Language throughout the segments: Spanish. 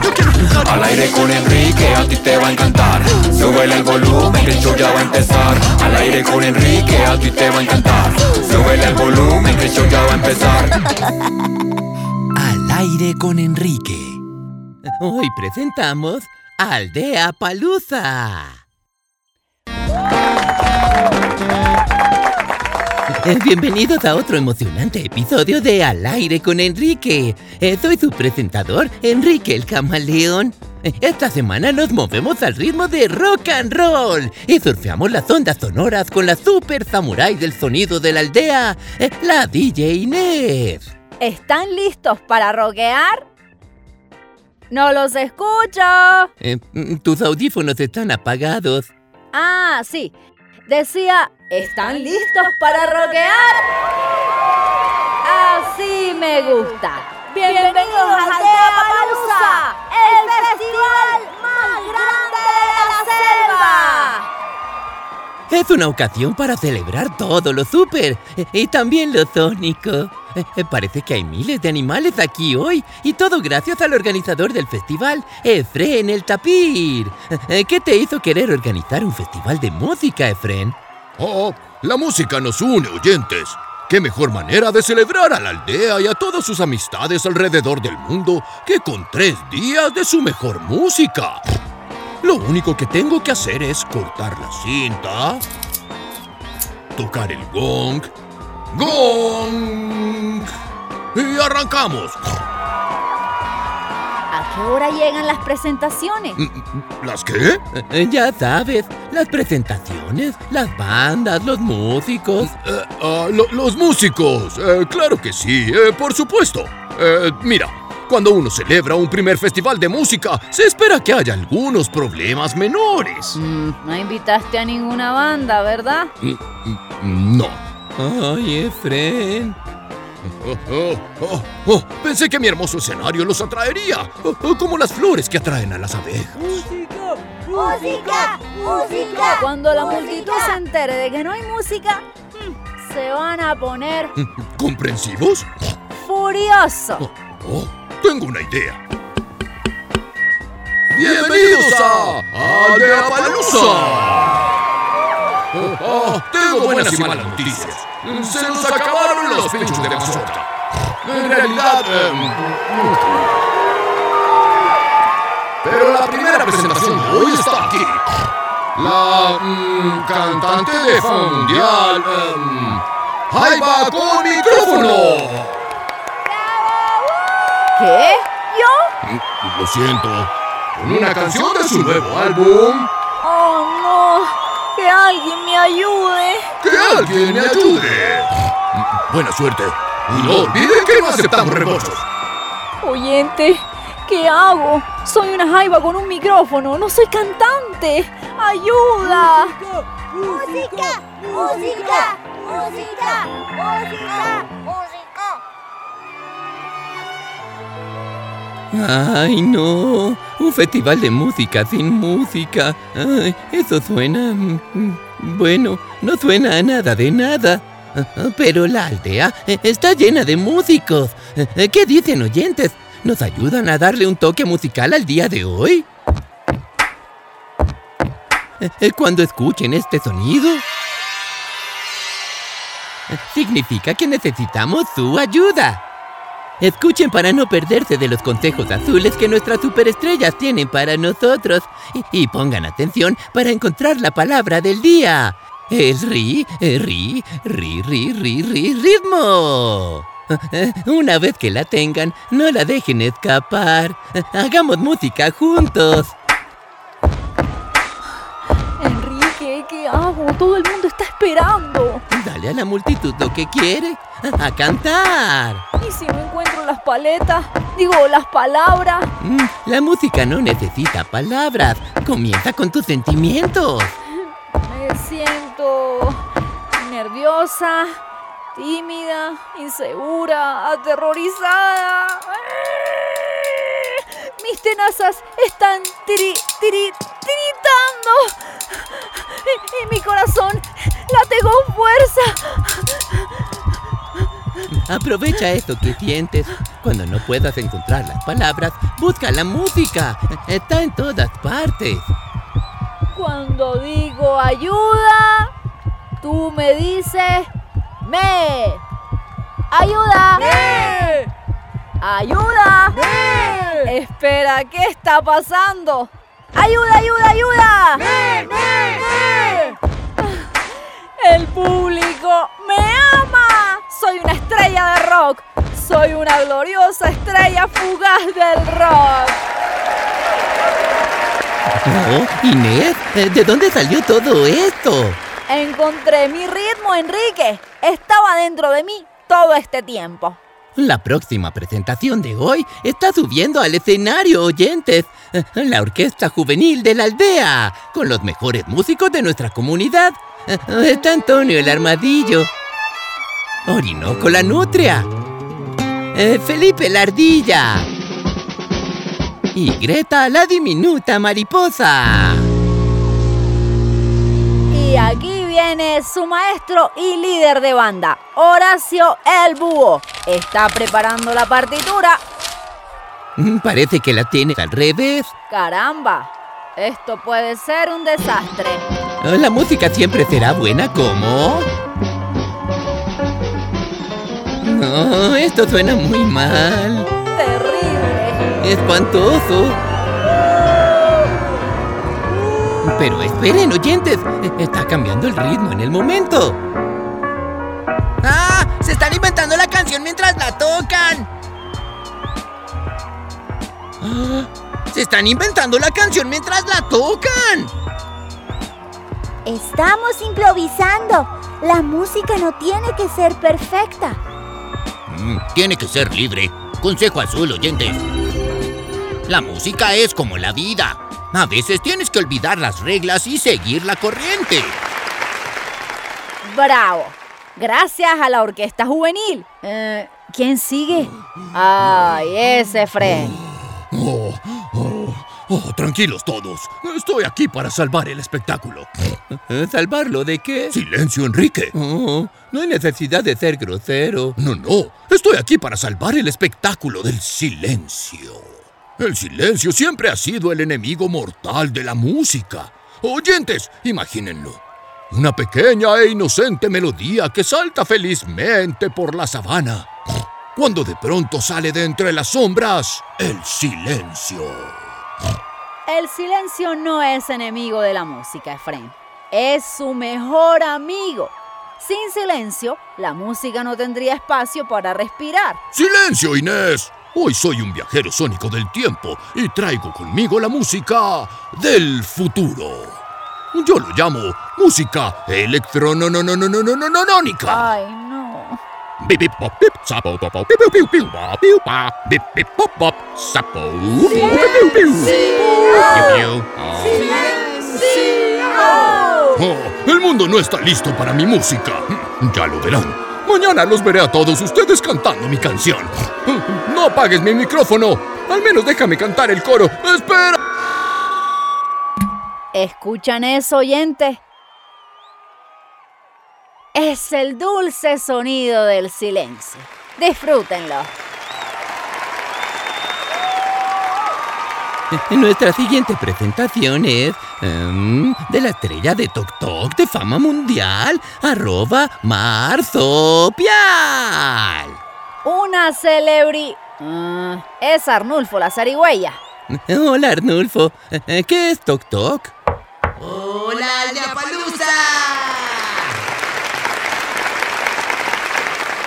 Yo quiero jugar, yo quiero jugar. Al aire con Enrique, a ti te va a encantar. Súbele el volumen, que el show ya va a empezar. Al aire con Enrique, a ti te va a encantar. Súbele el volumen, que el show ya va a empezar. Al aire con Enrique. Hoy presentamos Aldea Palusa. Bienvenidos a otro emocionante episodio de Al aire con Enrique. Eh, Soy su presentador, Enrique el Camaleón. Eh, Esta semana nos movemos al ritmo de rock and roll y surfeamos las ondas sonoras con la super samurai del sonido de la aldea, eh, la DJ Inés. ¿Están listos para roquear? ¡No los escucho! Eh, mm, tus audífonos están apagados. Ah, sí. Decía, ¿están listos para roquear? Así me gusta. Bienvenidos a Aldea Palusa, el festival Es una ocasión para celebrar todo lo super eh, y también lo sónico. Eh, eh, Parece que hay miles de animales aquí hoy y todo gracias al organizador del festival, Efren el Tapir. ¿Qué te hizo querer organizar un festival de música, Efren? Oh, la música nos une, oyentes. ¿Qué mejor manera de celebrar a la aldea y a todas sus amistades alrededor del mundo que con tres días de su mejor música? Lo único que tengo que hacer es cortar la cinta, tocar el gong, gong, y arrancamos. ¿A qué hora llegan las presentaciones? ¿Las qué? Eh, eh, Ya sabes, las presentaciones, las bandas, los músicos. Eh, ah, lo- los músicos, eh, claro que sí, eh, por supuesto. Mira, cuando uno celebra un primer festival de música, se espera que haya algunos problemas menores. Mm, no invitaste a ninguna banda, ¿verdad? Mm, mm, No. Ay, Efren. Oh, oh, oh, oh, pensé que mi hermoso escenario los atraería, oh, oh, como las flores que atraen a las abejas. ¡Música! ¡Música! Cuando la multitud se entere de que no hay música, se van a poner ¿Comprensivos? furiosos. Tengo una idea. ¡Bienvenidos a Aldea Palusa! Oh, oh, tengo buenas y malas noticias. Se nos acabaron los pinchos de mazorca. En realidad... em, pero la primera presentación de hoy está aquí. La mm, cantante de mundial... em, ¡Jaiba con micrófono! ¿Qué? ¿Yo? Lo siento. Con una canción de su nuevo álbum. ¡Oh, no! ¡Que alguien me ayude! ¡Que alguien me ayude! Buena suerte. Y no olviden que no aceptamos reembolsos. Oyente, ¿qué hago? Soy una jaiba con un micrófono, no soy cantante. ¡Ayuda! ¡Música! ¡Música! ¡Música! ¡Música! Ay, no. Un festival de música sin música. Eso suena... mm, mm, Bueno, no suena a nada de nada. Pero la aldea eh, está llena de músicos. Eh, ¿Qué dicen oyentes? ¿Nos ayudan a darle un toque musical al día de hoy? Eh, Cuando escuchen este sonido... Significa que necesitamos su ayuda. Escuchen para no perderse de los consejos azules que nuestras superestrellas tienen para nosotros. Y, y pongan atención para encontrar la palabra del día. Es ri, eh, ri, ri, ri, ri, ri, ritmo. Una vez que la tengan, no la dejen escapar. Hagamos música juntos. Enrique, ¿qué hago? Todo el mundo está esperando. Dale a la multitud lo que quiere. A cantar. ¿Y si no encuentro las paletas? Digo, las palabras. Mm, La música no necesita palabras. Comienza con tus sentimientos. Me siento nerviosa, tímida, insegura, aterrorizada. Mis tenazas están tiri, tiri, tiritando. Y, y mi corazón late con fuerza. Aprovecha eso que sientes. Cuando no puedas encontrar las palabras, busca la música. Está en todas partes. Cuando digo ayuda, tú me dices me. Ayuda. Ayuda. Espera, ¿qué está pasando? Ayuda, ayuda, ayuda. El público me ama. Soy una estrella de rock. Soy una gloriosa estrella fugaz del rock. Oh, Inés, ¿de dónde salió todo esto? Encontré mi ritmo, Enrique. Estaba dentro de mí todo este tiempo. La próxima presentación de hoy está subiendo al escenario, oyentes. La Orquesta Juvenil de la Aldea, con los mejores músicos de nuestra comunidad. Está Antonio el Armadillo. Orinoco la Nutria. Eh, Felipe la Ardilla. Y Greta la Diminuta Mariposa. Y aquí viene su maestro y líder de banda, Horacio el Búho. Está preparando la partitura. Mm, Parece que la tiene al revés. Caramba, esto puede ser un desastre. La música siempre será buena como... No, esto suena muy mal. Terrible. Espantoso. Pero esperen, oyentes. Está cambiando el ritmo en el momento. ¡Ah! ¡Se están inventando la canción mientras la tocan! ¡Ah! ¡Se están inventando la canción mientras la tocan! Estamos improvisando. La música no tiene que ser perfecta. Mm, tiene que ser libre. Consejo azul, oyentes. La música es como la vida. A veces tienes que olvidar las reglas y seguir la corriente. Bravo. Gracias a la orquesta juvenil. Eh, ¿Quién sigue? Ay, ese Fred. Oh, oh, tranquilos todos. Estoy aquí para salvar el espectáculo. ¿Salvarlo de qué? Silencio, Enrique. Oh, no hay necesidad de ser grosero. No, no. Estoy aquí para salvar el espectáculo del silencio. El silencio siempre ha sido el enemigo mortal de la música. Oyentes, imagínenlo. Una pequeña e inocente melodía que salta felizmente por la sabana. Cuando de pronto sale de entre las sombras el silencio. El silencio no es enemigo de la música, Efraín. Es su mejor amigo. Sin silencio, la música no tendría espacio para respirar. ¡Silencio, Inés! Hoy soy un viajero sónico del tiempo y traigo conmigo la música del futuro. Yo lo llamo música electrononononononónica. Ay, no. Bip bip bip sapo pop pop piu piu piu piu pa piu pa bip bip pop pop sapo piu piu piu piu piu piu. Oh, el mundo no está listo para mi música. Ya lo verán. Mañana los veré a todos ustedes cantando mi canción. No apagues mi micrófono. Al menos déjame cantar el coro. ¡Espera! ¿Escuchan eso, oyentes? Es el dulce sonido del silencio. Disfrútenlo. Nuestra siguiente presentación es em, de la estrella de Tok Tok de fama mundial, arroba Marzopial. Una celebri... Ah, es Arnulfo la zarigüeya. Hola Arnulfo, Eh, ¿qué es Tok Tok? ¡Hola,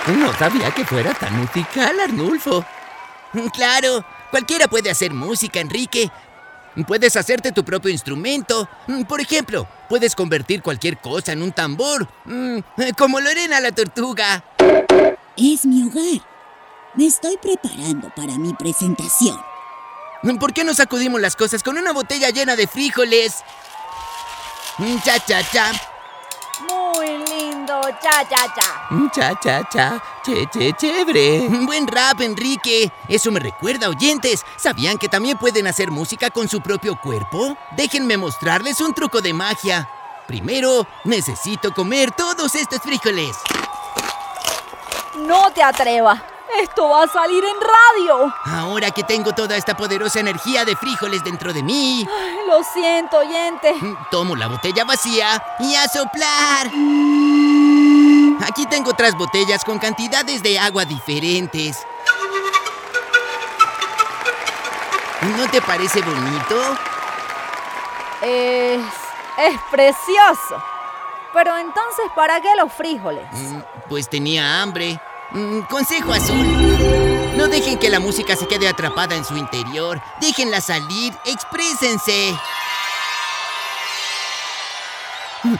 No sabía que fuera tan musical, Arnulfo. Claro, cualquiera puede hacer música, Enrique. Puedes hacerte tu propio instrumento. Por ejemplo, puedes convertir cualquier cosa en un tambor. Mm, Como Lorena la tortuga. Es mi hogar. Me estoy preparando para mi presentación. ¿Por qué no sacudimos las cosas con una botella llena de frijoles? Cha, cha, cha. Cha, cha, cha. Cha, cha, cha. Che, che, chévere. Buen rap, Enrique. Eso me recuerda, oyentes. ¿Sabían que también pueden hacer música con su propio cuerpo? Déjenme mostrarles un truco de magia. Primero, necesito comer todos estos frijoles. No te atrevas. Esto va a salir en radio. Ahora que tengo toda esta poderosa energía de frijoles dentro de mí, Ay, Lo siento, oyente. tomo la botella vacía y a soplar. Aquí tengo otras botellas con cantidades de agua diferentes. ¿No te parece bonito? Es. es precioso. Pero entonces, ¿para qué los frijoles? Mm, Pues tenía hambre. Mm, Consejo azul. No dejen que la música se quede atrapada en su interior. Déjenla salir. Exprésense.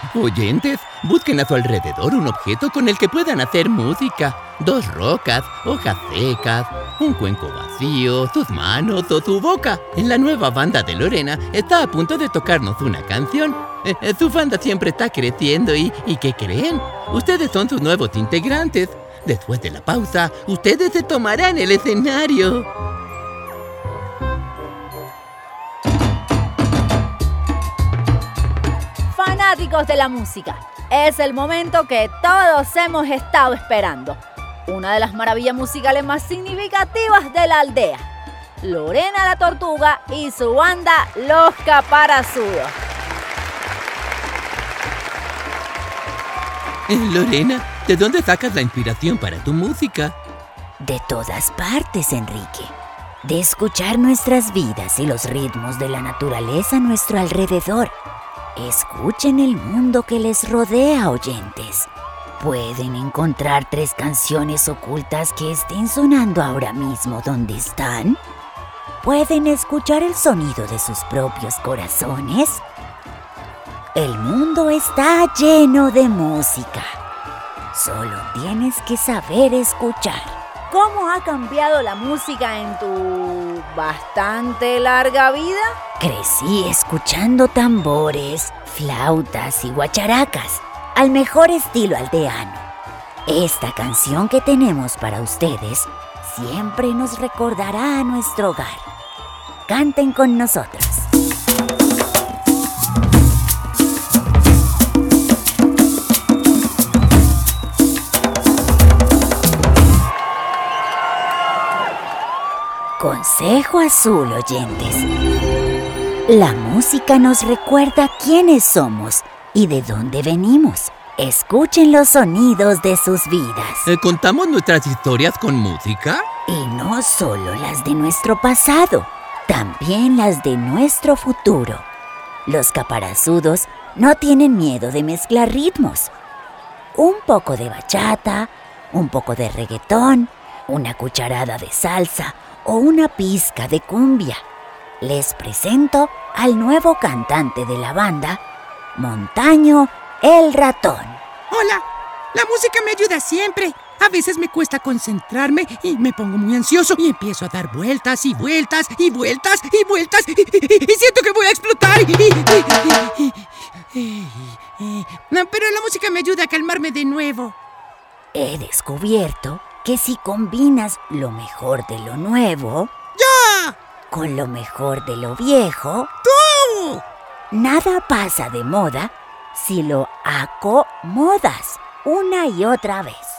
Oyentes, busquen a su alrededor un objeto con el que puedan hacer música. Dos rocas, hojas secas, un cuenco vacío, sus manos o su boca. En la nueva banda de Lorena está a punto de tocarnos una canción. Eh, su banda siempre está creciendo y, ¿y qué creen? Ustedes son sus nuevos integrantes. Después de la pausa, ustedes se tomarán el escenario. Fanáticos de la música, es el momento que todos hemos estado esperando. Una de las maravillas musicales más significativas de la aldea. Lorena la Tortuga y su banda Los Caparazudos. Eh, Lorena, ¿de dónde sacas la inspiración para tu música? De todas partes, Enrique. De escuchar nuestras vidas y los ritmos de la naturaleza a nuestro alrededor. Escuchen el mundo que les rodea, oyentes. Pueden encontrar tres canciones ocultas que estén sonando ahora mismo donde están. Pueden escuchar el sonido de sus propios corazones. El mundo está lleno de música. Solo tienes que saber escuchar. ¿Cómo ha cambiado la música en tu bastante larga vida? Crecí escuchando tambores, flautas y guacharacas, al mejor estilo aldeano. Esta canción que tenemos para ustedes siempre nos recordará a nuestro hogar. Canten con nosotros. Consejo azul, oyentes. La música nos recuerda quiénes somos y de dónde venimos. Escuchen los sonidos de sus vidas. Eh, ¿Contamos nuestras historias con música? Y no solo las de nuestro pasado, también las de nuestro futuro. Los caparazudos no tienen miedo de mezclar ritmos. Un poco de bachata, un poco de reggaetón, una cucharada de salsa o una pizca de cumbia. Les presento al nuevo cantante de la banda, Montaño el Ratón. Hola, la música me ayuda siempre. A veces me cuesta concentrarme y me pongo muy ansioso y empiezo a dar vueltas y vueltas y vueltas y vueltas y, siento que voy a explotar. pero la música me ayuda a calmarme de nuevo. He descubierto que si combinas lo mejor de lo nuevo ¡Ya! con lo mejor de lo viejo, ¡Tú! nada pasa de moda si lo acomodas una y otra vez.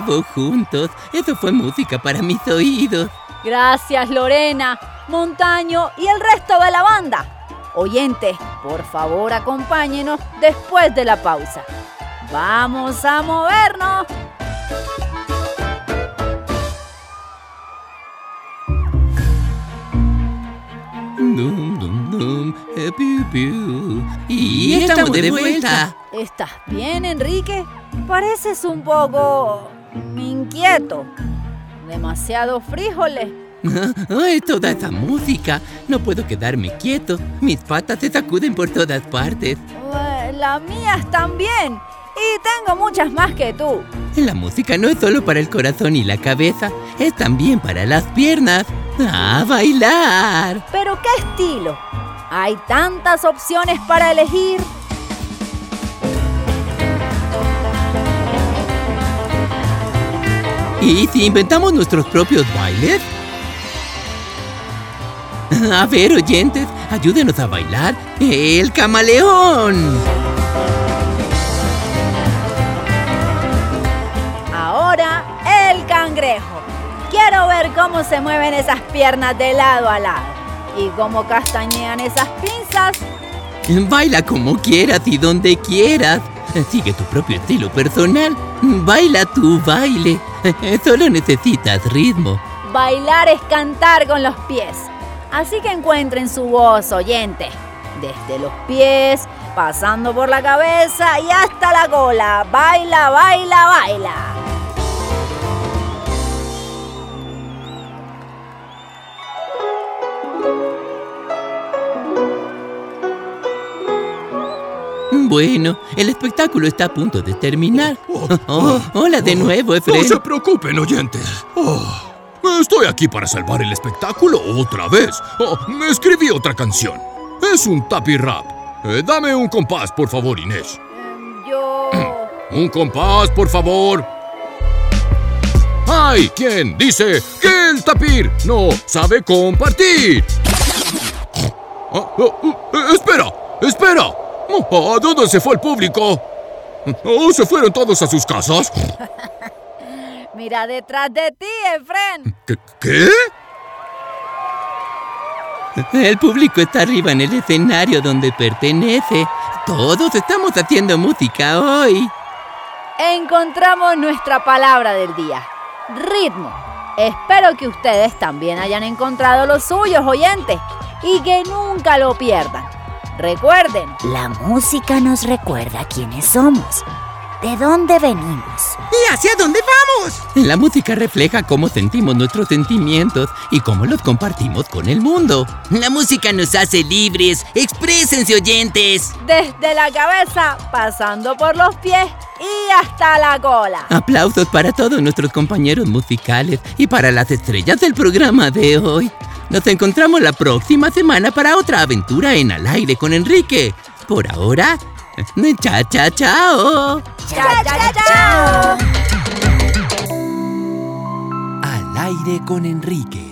Nuevo juntos. Eso fue música para mis oídos. Gracias Lorena, Montaño y el resto de la banda. Oyentes, por favor acompáñenos después de la pausa. Vamos a movernos. Dum, dum, dum, eh, piu, piu. Y, estamos de vuelta. ¿Estás bien, Enrique? Pareces un poco inquieto. Demasiado frijoles. Ay, toda esa música. No puedo quedarme quieto. Mis patas se sacuden por todas partes. Eh, Las mías también. Y tengo muchas más que tú. La música no es solo para el corazón y la cabeza, es también para las piernas. ¡A bailar! ¿Pero qué estilo? Hay tantas opciones para elegir. ¿Y si inventamos nuestros propios bailes? A ver, oyentes, ayúdenos a bailar el camaleón. Ahora el cangrejo. Quiero ver cómo se mueven esas piernas de lado a lado. Y cómo castañean esas pinzas. Baila como quieras y donde quieras. Sigue tu propio estilo personal. Baila tu baile. Solo necesitas ritmo. Bailar es cantar con los pies. Así que encuentren su voz, oyente. Desde los pies, pasando por la cabeza y hasta la cola. Baila, baila, baila. Bueno, el espectáculo está a punto de terminar. Oh, hola de nuevo, No Efren. se preocupen, oyentes. Oh, estoy aquí para salvar el espectáculo otra vez. Oh, me escribí otra canción. Es un tapi rap. Eh, dame un compás, por favor, Inés. Yo... Un compás, por favor. ¡Ay! ¿Quién dice que el tapir no sabe compartir? Ah, espera, espera. Oh, ¿A dónde se fue el público? ¿Oh, se fueron todos a sus casas? Mira detrás de ti, Efren. ¿Qué? ¿Qué? El público está arriba en el escenario donde pertenece. Todos estamos haciendo música hoy. Encontramos nuestra palabra del día. Ritmo. Espero que ustedes también hayan encontrado los suyos, oyentes, y que nunca lo pierdan. Recuerden, La música nos recuerda quiénes somos, de dónde venimos. ¿Y hacia dónde vamos? La música refleja cómo sentimos nuestros sentimientos y cómo los compartimos con el mundo. La música nos hace libres. Exprésense, oyentes. desde la cabeza, pasando por los pies y hasta la cola. Aplausos para todos nuestros compañeros musicales y para las estrellas del programa de hoy. Nos encontramos la próxima semana para otra aventura en Al aire con Enrique. Por ahora, cha cha chao. ¡Chao, chao, chao! Al aire con Enrique.